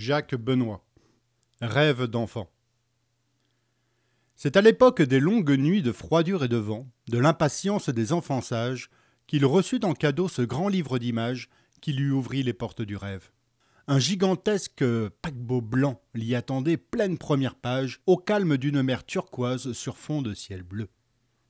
Jacques Benoît. Rêve d'enfant. C'est à l'époque des longues nuits de froidure et de vent, de l'impatience des enfants sages, qu'il reçut en cadeau ce grand livre d'images qui lui ouvrit les portes du rêve. Un gigantesque paquebot blanc l'y attendait pleine première page, au calme d'une mer turquoise sur fond de ciel bleu.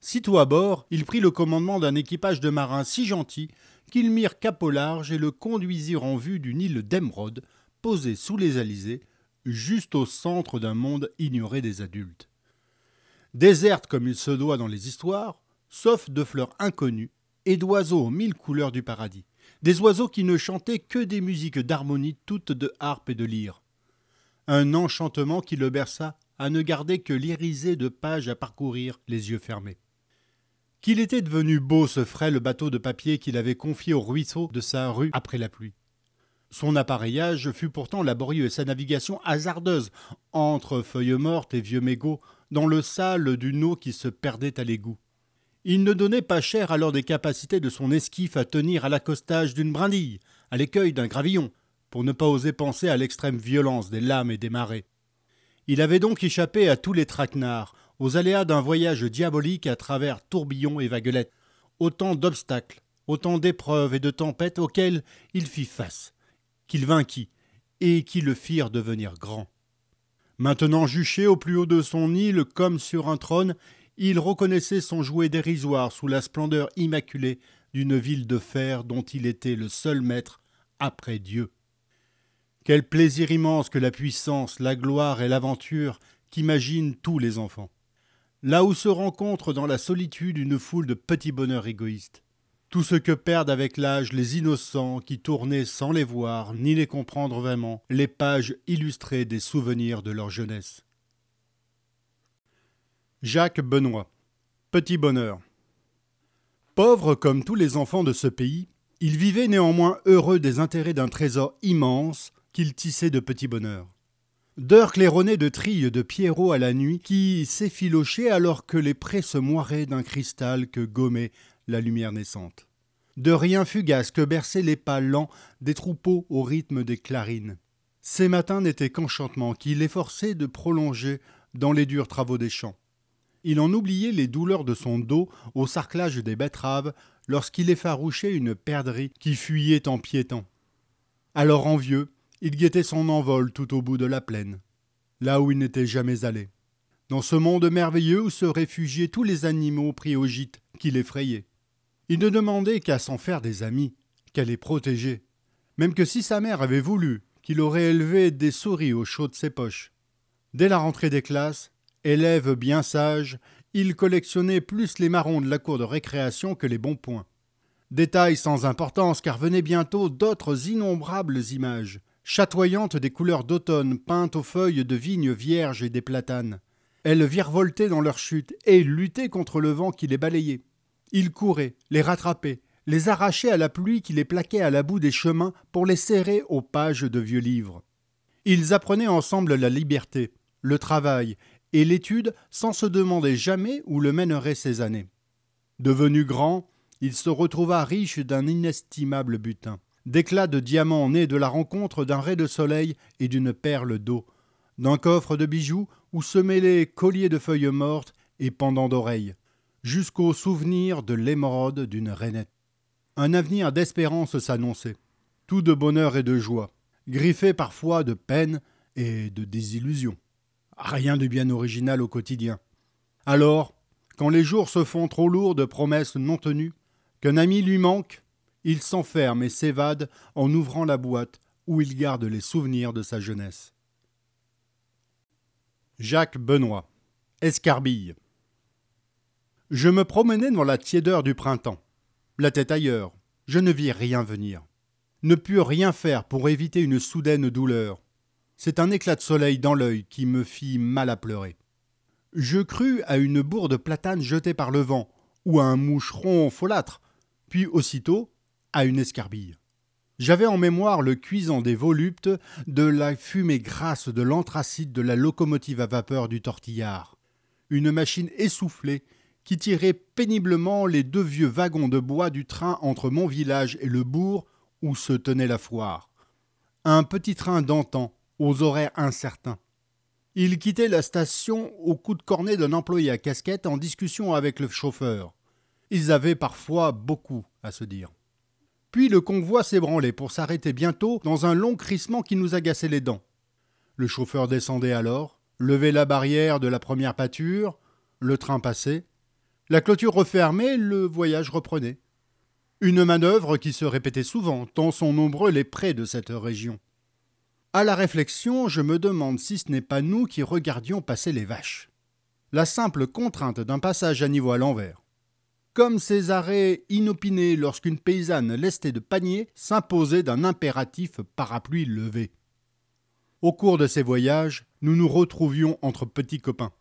Sitôt à bord, il prit le commandement d'un équipage de marins si gentils qu'ils mirent cap au large et le conduisirent en vue d'une île d'émeraude, posée sous les alizés, juste au centre d'un monde ignoré des adultes. Déserte comme il se doit dans les histoires, sauf de fleurs inconnues et d'oiseaux aux mille couleurs du paradis. Des oiseaux qui ne chantaient que des musiques d'harmonie toutes de harpe et de lyre. Un enchantement qui le berça à ne garder que l'irisée de pages à parcourir les yeux fermés. Qu'il était devenu beau ce frêle bateau de papier qu'il avait confié au ruisseau de sa rue après la pluie. Son appareillage fut pourtant laborieux et sa navigation hasardeuse entre feuilles mortes et vieux mégots dans le sale d'une eau qui se perdait à l'égout. Il ne donnait pas cher alors des capacités de son esquif à tenir à l'accostage d'une brindille, à l'écueil d'un gravillon, pour ne pas oser penser à l'extrême violence des lames et des marées. Il avait donc échappé à tous les traquenards, aux aléas d'un voyage diabolique à travers tourbillons et vaguelettes, autant d'obstacles, autant d'épreuves et de tempêtes auxquelles il fit face, qu'il vainquit, et qui le firent devenir grand. Maintenant juché au plus haut de son île comme sur un trône, il reconnaissait son jouet dérisoire sous la splendeur immaculée d'une ville de fer dont il était le seul maître après Dieu. Quel plaisir immense que la puissance, la gloire et l'aventure qu'imaginent tous les enfants. Là où se rencontre dans la solitude une foule de petits bonheurs égoïstes. Tout ce que perdent avec l'âge les innocents qui tournaient sans les voir ni les comprendre vraiment les pages illustrées des souvenirs de leur jeunesse. Jacques Benoît. Petit bonheur. Pauvre comme tous les enfants de ce pays, il vivait néanmoins heureux des intérêts d'un trésor immense qu'il tissait de petits bonheurs. D'heures claironnées de trilles de Pierrot à la nuit qui s'effilochaient alors que les prés se moiraient d'un cristal que gommait la lumière naissante. De rien fugace que berçaient les pas lents des troupeaux au rythme des clarines. Ces matins n'étaient qu'enchantements qui l'efforçaient de prolonger dans les durs travaux des champs. Il en oubliait les douleurs de son dos au sarclage des betteraves lorsqu'il effarouchait une perdrix qui fuyait en piétant. Alors envieux, il guettait son envol tout au bout de la plaine, là où il n'était jamais allé, dans ce monde merveilleux où se réfugiaient tous les animaux pris au gîte qui l'effrayaient. Il ne demandait qu'à s'en faire des amis, qu'à les protéger, même que si sa mère avait voulu qu'il aurait élevé des souris au chaud de ses poches. Dès la rentrée des classes, élève bien sage, il collectionnait plus les marrons de la cour de récréation que les bons points. Détail sans importance, car venaient bientôt d'autres innombrables images, chatoyantes des couleurs d'automne peintes aux feuilles de vignes vierges et des platanes. Elles virevoltaient dans leur chute et luttaient contre le vent qui les balayait. Il courait, les rattrapait, les arrachait à la pluie qui les plaquait à la bout des chemins pour les serrer aux pages de vieux livres. Ils apprenaient ensemble la liberté, le travail et l'étude sans se demander jamais où le mèneraient ces années. Devenu grand, il se retrouva riche d'un inestimable butin, d'éclats de diamants nés de la rencontre d'un ray de soleil et d'une perle d'eau, d'un coffre de bijoux où se mêlaient colliers de feuilles mortes et pendants d'oreilles, jusqu'au souvenir de l'émeraude d'une rainette. Un avenir d'espérance s'annonçait, tout de bonheur et de joie, griffé parfois de peine et de désillusion. Rien de bien original au quotidien. Alors, quand les jours se font trop lourds de promesses non tenues, qu'un ami lui manque, il s'enferme et s'évade en ouvrant la boîte où il garde les souvenirs de sa jeunesse. Jacques Benoît. Escarbille. Je me promenais dans la tiédeur du printemps, la tête ailleurs. Je ne vis rien venir. Ne pus rien faire pour éviter une soudaine douleur. C'est un éclat de soleil dans l'œil qui me fit mal à pleurer. Je crus à une bourde platane jetée par le vent, ou à un moucheron folâtre, puis aussitôt à une escarbille. J'avais en mémoire le cuisant des voluptes, de la fumée grasse de l'anthracite de la locomotive à vapeur du tortillard. Une machine essoufflée qui tirait péniblement les deux vieux wagons de bois du train entre mon village et le bourg où se tenait la foire. Un petit train d'antan, aux horaires incertains. Il quittait la station au coup de cornet d'un employé à casquette en discussion avec le chauffeur. Ils avaient parfois beaucoup à se dire. Puis le convoi s'ébranlait pour s'arrêter bientôt dans un long crissement qui nous agaçait les dents. Le chauffeur descendait alors, levait la barrière de la première pâture, le train passait, la clôture refermée, le voyage reprenait. Une manœuvre qui se répétait souvent, tant sont nombreux les prés de cette région. À la réflexion, je me demande si ce n'est pas nous qui regardions passer les vaches. La simple contrainte d'un passage à niveau à l'envers. Comme ces arrêts inopinés lorsqu'une paysanne lestée de panier s'imposait d'un impératif parapluie levé. Au cours de ces voyages, nous nous retrouvions entre petits copains.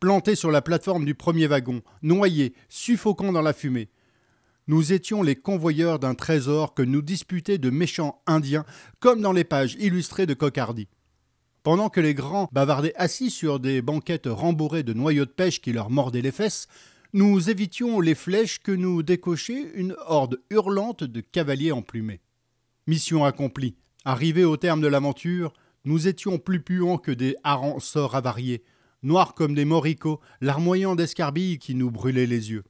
Plantés sur la plateforme du premier wagon, noyés, suffocants dans la fumée, nous étions les convoyeurs d'un trésor que nous disputaient de méchants Indiens, comme dans les pages illustrées de Cocardi. Pendant que les grands bavardaient assis sur des banquettes rembourrées de noyaux de pêche qui leur mordaient les fesses, nous évitions les flèches que nous décochait une horde hurlante de cavaliers emplumés. Mission accomplie. Arrivés au terme de l'aventure, nous étions plus puants que des harengs sorts avariés, noirs comme des moricots, larmoyants d'escarbilles qui nous brûlaient les yeux.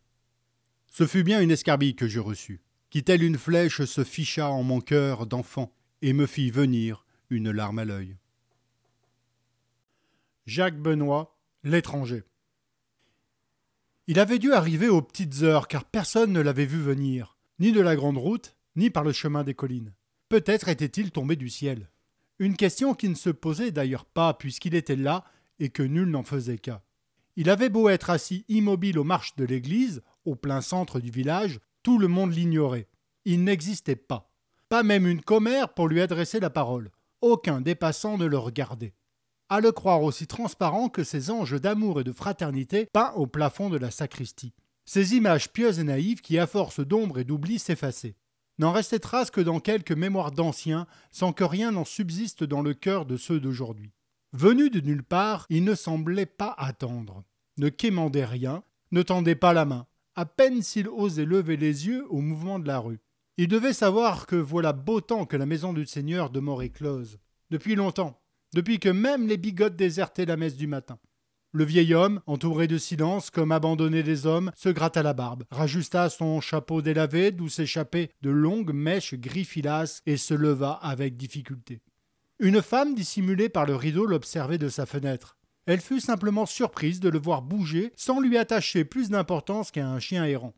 Ce fut bien une escarbille que je reçus, qui telle une flèche se ficha en mon cœur d'enfant et me fit venir une larme à l'œil. Jacques Benoît, l'étranger. Il avait dû arriver aux petites heures car personne ne l'avait vu venir, ni de la grande route, ni par le chemin des collines. Peut-être était-il tombé du ciel. Une question qui ne se posait d'ailleurs pas puisqu'il était là et que nul n'en faisait cas. Il avait beau être assis immobile aux marches de l'église, au plein centre du village, tout le monde l'ignorait. Il n'existait pas. Pas même une commère pour lui adresser la parole. Aucun dépassant ne le regardait. À le croire aussi transparent que ces anges d'amour et de fraternité peints au plafond de la sacristie. Ces images pieuses et naïves qui, à force d'ombre et d'oubli, s'effaçaient. N'en restait trace que dans quelques mémoires d'anciens, sans que rien n'en subsiste dans le cœur de ceux d'aujourd'hui. Venu de nulle part, il ne semblait pas attendre, ne quémandait rien, ne tendait pas la main, à peine s'il osait lever les yeux au mouvement de la rue. Il devait savoir que voilà beau temps que la maison du Seigneur demeurait close. Depuis longtemps, depuis que même les bigotes désertaient la messe du matin. Le vieil homme, entouré de silence comme abandonné des hommes, se gratta la barbe, rajusta son chapeau délavé d'où s'échappaient de longues mèches gris et se leva avec difficulté. Une femme dissimulée par le rideau l'observait de sa fenêtre. Elle fut simplement surprise de le voir bouger sans lui attacher plus d'importance qu'à un chien errant.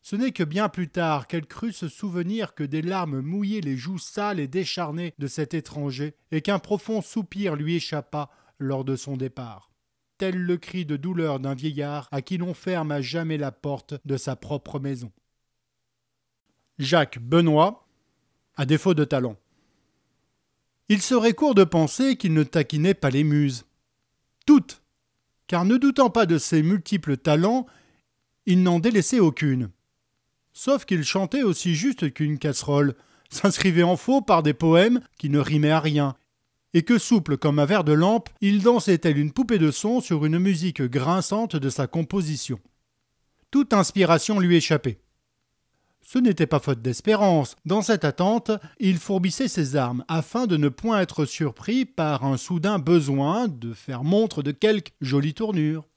Ce n'est que bien plus tard qu'elle crut se souvenir que des larmes mouillaient les joues sales et décharnées de cet étranger, et qu'un profond soupir lui échappa lors de son départ. Tel le cri de douleur d'un vieillard à qui l'on ferme à jamais la porte de sa propre maison. Jacques Benoît, à défaut de talent. Il serait court de penser qu'il ne taquinait pas les muses toutes, car ne doutant pas de ses multiples talents, il n'en délaissait aucune. Sauf qu'il chantait aussi juste qu'une casserole, s'inscrivait en faux par des poèmes qui ne rimaient à rien, et que souple comme un verre de lampe, il dansait tel une poupée de son sur une musique grinçante de sa composition. Toute inspiration lui échappait. Ce n'était pas faute d'espérance. Dans cette attente, il fourbissait ses armes afin de ne point être surpris par un soudain besoin de faire montre de quelque jolie tournure.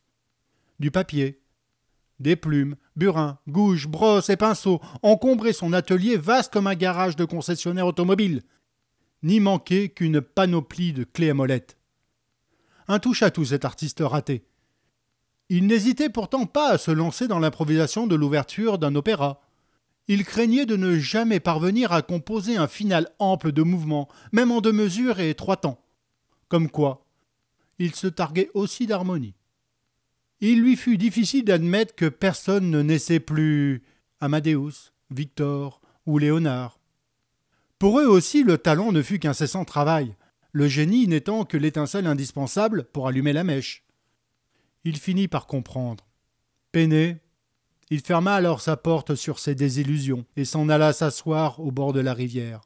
Du papier, des plumes, burins, gouges, brosses et pinceaux encombraient son atelier vaste comme un garage de concessionnaire automobile. N'y manquait qu'une panoplie de clés à molette. Un touche-à-tout cet artiste raté. Il n'hésitait pourtant pas à se lancer dans l'improvisation de l'ouverture d'un opéra il craignait de ne jamais parvenir à composer un final ample de mouvements, même en deux mesures et trois temps. Comme quoi, il se targuait aussi d'harmonie. Il lui fut difficile d'admettre que personne ne naissait plus Amadeus, Victor ou Léonard. Pour eux aussi, le talent ne fut qu'incessant travail, le génie n'étant que l'étincelle indispensable pour allumer la mèche. Il finit par comprendre. Peiné, il ferma alors sa porte sur ses désillusions et s'en alla s'asseoir au bord de la rivière.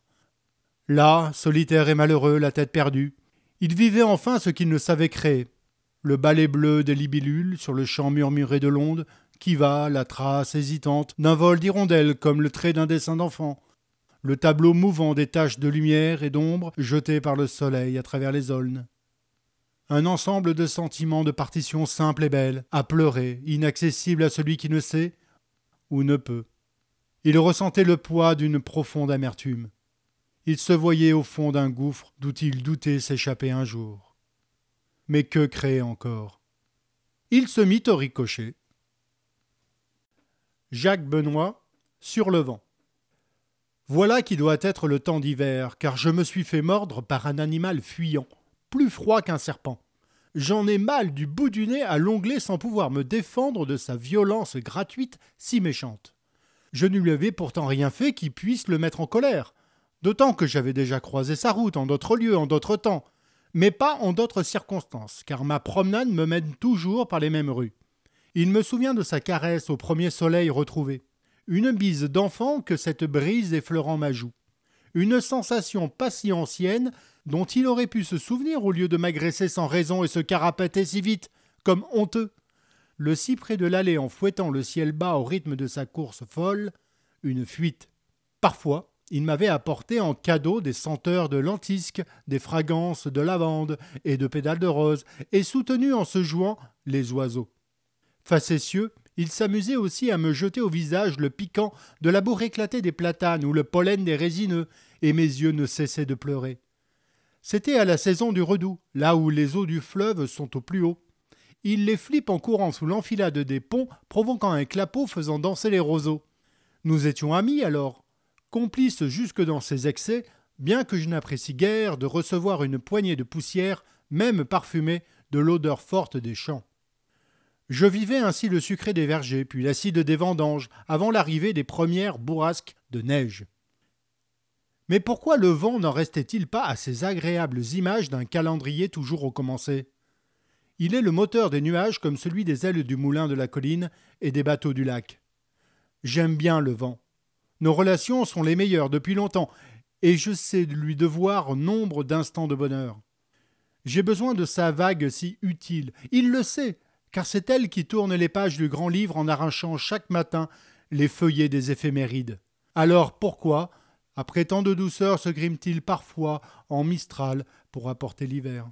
Là, solitaire et malheureux, la tête perdue, il vivait enfin ce qu'il ne savait créer. Le balai bleu des libellules sur le champ murmuré de l'onde, qui va, la trace hésitante d'un vol d'hirondelles comme le trait d'un dessin d'enfant. le tableau mouvant des taches de lumière et d'ombre jetées par le soleil à travers les aulnes. Un ensemble de sentiments de partition simple et belle, à pleurer, inaccessible à celui qui ne sait ou ne peut. Il ressentait le poids d'une profonde amertume. Il se voyait au fond d'un gouffre d'où il doutait s'échapper un jour. Mais que créer encore? Il se mit au ricochet. Jacques Benoît, sur le vent. Voilà qui doit être le temps d'hiver, car je me suis fait mordre par un animal fuyant, plus froid qu'un serpent. J'en ai mal du bout du nez à l'onglet sans pouvoir me défendre de sa violence gratuite si méchante. Je ne lui avais pourtant rien fait qui puisse le mettre en colère, d'autant que j'avais déjà croisé sa route en d'autres lieux, en d'autres temps, mais pas en d'autres circonstances, car ma promenade me mène toujours par les mêmes rues. Il me souvient de sa caresse au premier soleil retrouvé, une bise d'enfant que cette brise effleurant ma joue, une sensation pas si ancienne dont il aurait pu se souvenir au lieu de m'agresser sans raison et se carapater si vite, comme honteux. Le cyprès de l'allée en fouettant le ciel bas au rythme de sa course folle, une fuite. Parfois, il m'avait apporté en cadeau des senteurs de lentisque, des fragrances de lavande et de pédales de rose, et soutenu en se jouant les oiseaux. Facétieux, il s'amusait aussi à me jeter au visage le piquant de la bourre éclatée des platanes ou le pollen des résineux, et mes yeux ne cessaient de pleurer. C'était à la saison du redoux, là où les eaux du fleuve sont au plus haut. Il les flippe en courant sous l'enfilade des ponts, provoquant un clapot faisant danser les roseaux. Nous étions amis alors, complices jusque dans ses excès, bien que je n'apprécie guère de recevoir une poignée de poussière, même parfumée, de l'odeur forte des champs. Je vivais ainsi le sucré des vergers, puis l'acide des vendanges, avant l'arrivée des premières bourrasques de neige. Mais pourquoi le vent n'en restait-il pas à ces agréables images d'un calendrier toujours recommencé Il est le moteur des nuages comme celui des ailes du moulin de la colline et des bateaux du lac. J'aime bien le vent. Nos relations sont les meilleures depuis longtemps, et je sais lui devoir nombre d'instants de bonheur. J'ai besoin de sa vague si utile. Il le sait, car c'est elle qui tourne les pages du grand livre en arrachant chaque matin les feuillets des éphémérides. Alors pourquoi, après tant de douceur, se grime-t-il parfois en mistral pour apporter l'hiver?